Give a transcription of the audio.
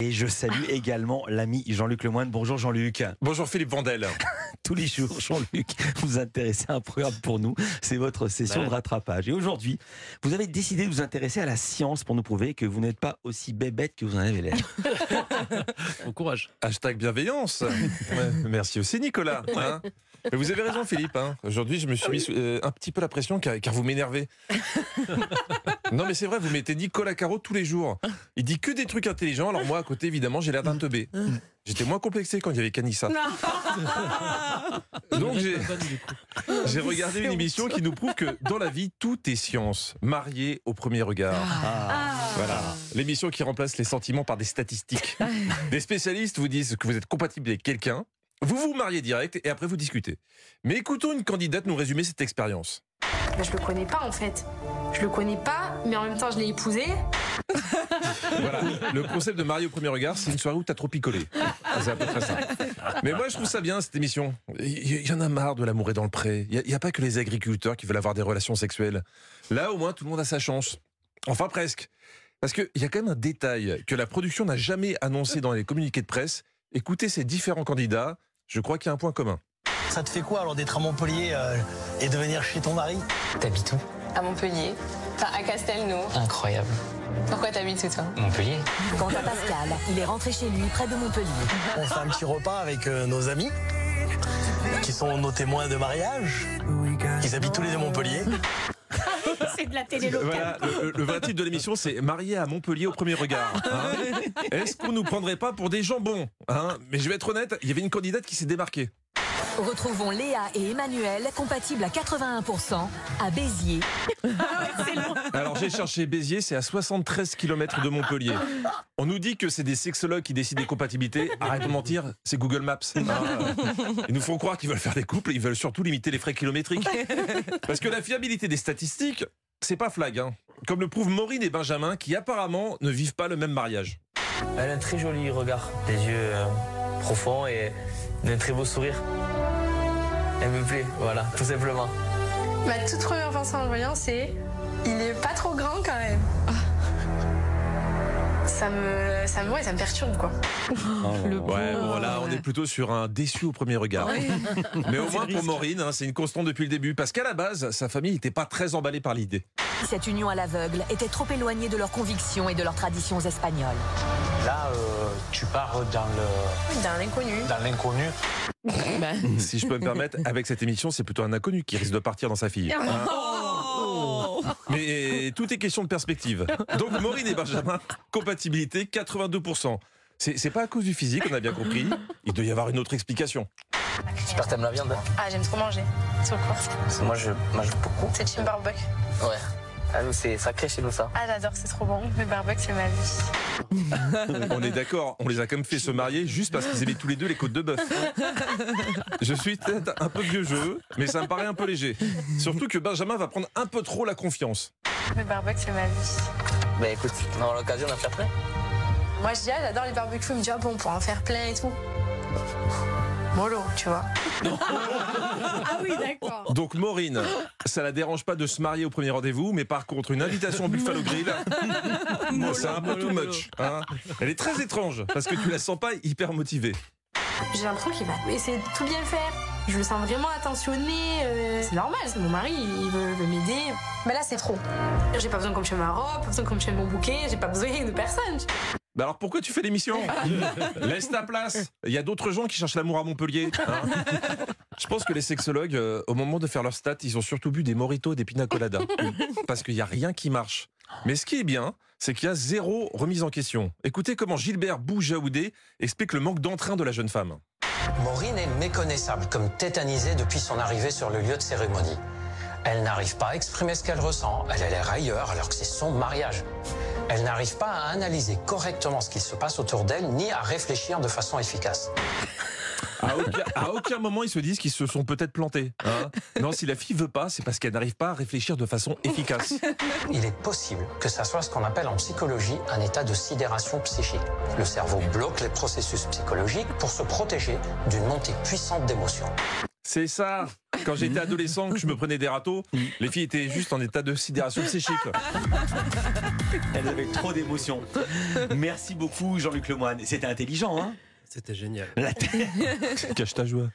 Et je salue également l'ami Jean-Luc Lemoyne. Bonjour Jean-Luc. Bonjour Philippe Vandel. Tous les jours, Jean-Luc, vous intéressez à un programme pour nous. C'est votre session de rattrapage. Et aujourd'hui, vous avez décidé de vous intéresser à la science pour nous prouver que vous n'êtes pas aussi bébête que vous en avez l'air. Bon courage. Hashtag bienveillance. Ouais, merci aussi Nicolas. hein. Mais vous avez raison Philippe. hein. Aujourd'hui, je me suis mis sous- euh, un petit peu la pression car, car vous m'énervez. Non mais c'est vrai, vous mettez Nicolas Caro tous les jours. Il dit que des trucs intelligents. Alors moi à côté, évidemment, j'ai l'air d'un teubé. J'étais moins complexé quand il y avait Canissa. Donc j'ai... Regardé une émission qui nous prouve que dans la vie, tout est science. Marié au premier regard. Voilà. L'émission qui remplace les sentiments par des statistiques. Des spécialistes vous disent que vous êtes compatible avec quelqu'un. Vous vous mariez direct et après vous discutez. Mais écoutons une candidate nous résumer cette expérience. Je le connais pas en fait. Je le connais pas, mais en même temps je l'ai épousé. Voilà. Le concept de marié au premier regard, c'est une soirée où t'as trop picolé. C'est à peu près ça. Mais moi, je trouve ça bien, cette émission. Il y en a marre de l'amour est dans le pré. Il n'y a, pas que les agriculteurs qui veulent avoir des relations sexuelles. Là, au moins, tout le monde a sa chance. Enfin, presque. Parce qu'il y a quand même un détail que la production n'a jamais annoncé dans les communiqués de presse. Écoutez ces différents candidats. Je crois qu'il y a un point commun. Ça te fait quoi alors d'être à Montpellier euh, et de venir chez ton mari? T'habites où? À Montpellier. Enfin, à Castelnau. Incroyable. Pourquoi t'habites où toi? Montpellier Quant à Pascal, il est rentré chez lui près de Montpellier. On fait un petit repas avec euh, nos amis qui sont nos témoins de mariage. Ils habitent tous les deux à Montpellier. C'est de la télé Voilà, le, le- le vrai titre de l'émission, c'est Marié à Montpellier au premier regard. hein. Est-ce qu'on nous prendrait pas pour des jambons hein? Mais je vais être honnête, il y avait une candidate qui s'est démarquée. Retrouvons Léa et Emmanuel, compatibles à 81%, à Béziers. Alors j'ai cherché Béziers, c'est à 73 km de Montpellier. On nous dit que c'est des sexologues qui décident des compatibilités. Arrête de mentir, c'est Google Maps. Ah, ils nous font croire qu'ils veulent faire des couples, ils veulent surtout limiter les frais kilométriques. Parce que la fiabilité des statistiques, c'est pas flag. hein. Comme le prouvent Maureen et Benjamin, qui apparemment ne vivent pas le même mariage. Elle a un très joli regard, des yeux euh, profonds et un très beau sourire. Elle me plaît, voilà, tout simplement. Ma toute première pensée en le voyant, c'est il est pas trop grand quand même. Ça me, ça me, ouais, ça me perturbe quoi. Ouais, bon là, on est plutôt sur un déçu au premier regard. Mais au moins pour Maureen, hein, c'est une constante depuis le début. Parce qu'à la base, sa famille n'était pas très emballée par l'idée. Cette union à l'aveugle était trop éloignée de leurs convictions et de leurs traditions espagnoles. Là, euh, tu pars dans le Dans l'inconnu. dans l'inconnu. Si je peux me permettre, avec cette émission, c'est plutôt un inconnu qui risque de partir dans sa fille. Hein Mais tout est question de perspective. Donc Maureen et Benjamin, compatibilité 82%. C'est c'est pas à cause du physique, on a bien compris. Il doit y avoir une autre explication. J'espère que t'aimes la viande. Ah, j'aime trop manger. Sur quoi moi, je mange beaucoup. C'est chez barbecue. Ouais. Ah, nous, c'est sacré chez nous, ça. Ah, j'adore, c'est trop bon. Le barbecue, c'est ma vie. On est d'accord, on les a quand même fait se marier juste parce qu'ils aimaient tous les deux les côtes de bœuf. Je suis peut-être un peu vieux jeu, mais ça me paraît un peu léger. Surtout que Benjamin va prendre un peu trop la confiance. Le barbecue, c'est ma vie. Bah écoute, on aura l'occasion d'en faire plein. Moi, je dis, ah, j'adore les barbecues. Il me dit, ah bon, on pourra en faire plein et tout. Mollo, tu vois. ah oui, d'accord. Donc Maureen, ça la dérange pas de se marier au premier rendez-vous, mais par contre une invitation au Buffalo Grill, bon, c'est un peu too much. hein. Elle est très étrange parce que tu la sens pas hyper motivée. J'ai l'impression qu'il va essayer de tout bien faire. Je le sens vraiment attentionné. euh, c'est normal, c'est mon mari, il veut, veut m'aider. Mais là, c'est trop. J'ai pas besoin qu'on me ma robe, pas besoin qu'on me mon bouquet, j'ai pas besoin de personne. Bah alors pourquoi tu fais l'émission? Laisse ta place. Il y a d'autres gens qui cherchent l'amour à Montpellier. hein. Je pense que les sexologues, euh, au moment de faire leur stats, ils ont surtout bu des moritos et des pina coladas. Parce qu'il n'y a rien qui marche. Mais ce qui est bien, c'est qu'il y a zéro remise en question. Écoutez comment Gilbert Boujaoudé explique le manque d'entrain de la jeune femme. Maureen est méconnaissable, comme tétanisée depuis son arrivée sur le lieu de cérémonie. Elle n'arrive pas à exprimer ce qu'elle ressent, elle a l'air ailleurs alors que c'est son mariage. Elle n'arrive pas à analyser correctement ce qui se passe autour d'elle, ni à réfléchir de façon efficace. À aucun, à aucun moment ils se disent qu'ils se sont peut-être plantés. hein. non, si la fille veut pas, c'est parce qu'elle n'arrive pas à réfléchir de façon efficace. Il est possible que ça soit ce qu'on appelle en psychologie un état de sidération psychique. Le cerveau bloque les processus psychologiques pour se protéger d'une montée puissante d'émotions. C'est ça. Quand j'étais adolescent, que je me prenais des râteaux, les filles étaient juste en état de sidération séchée. Quoi. Elles avaient trop d'émotions. Merci beaucoup, Jean-Luc Lemoyne. C'était intelligent, hein? C'était génial. La Cache ta joie.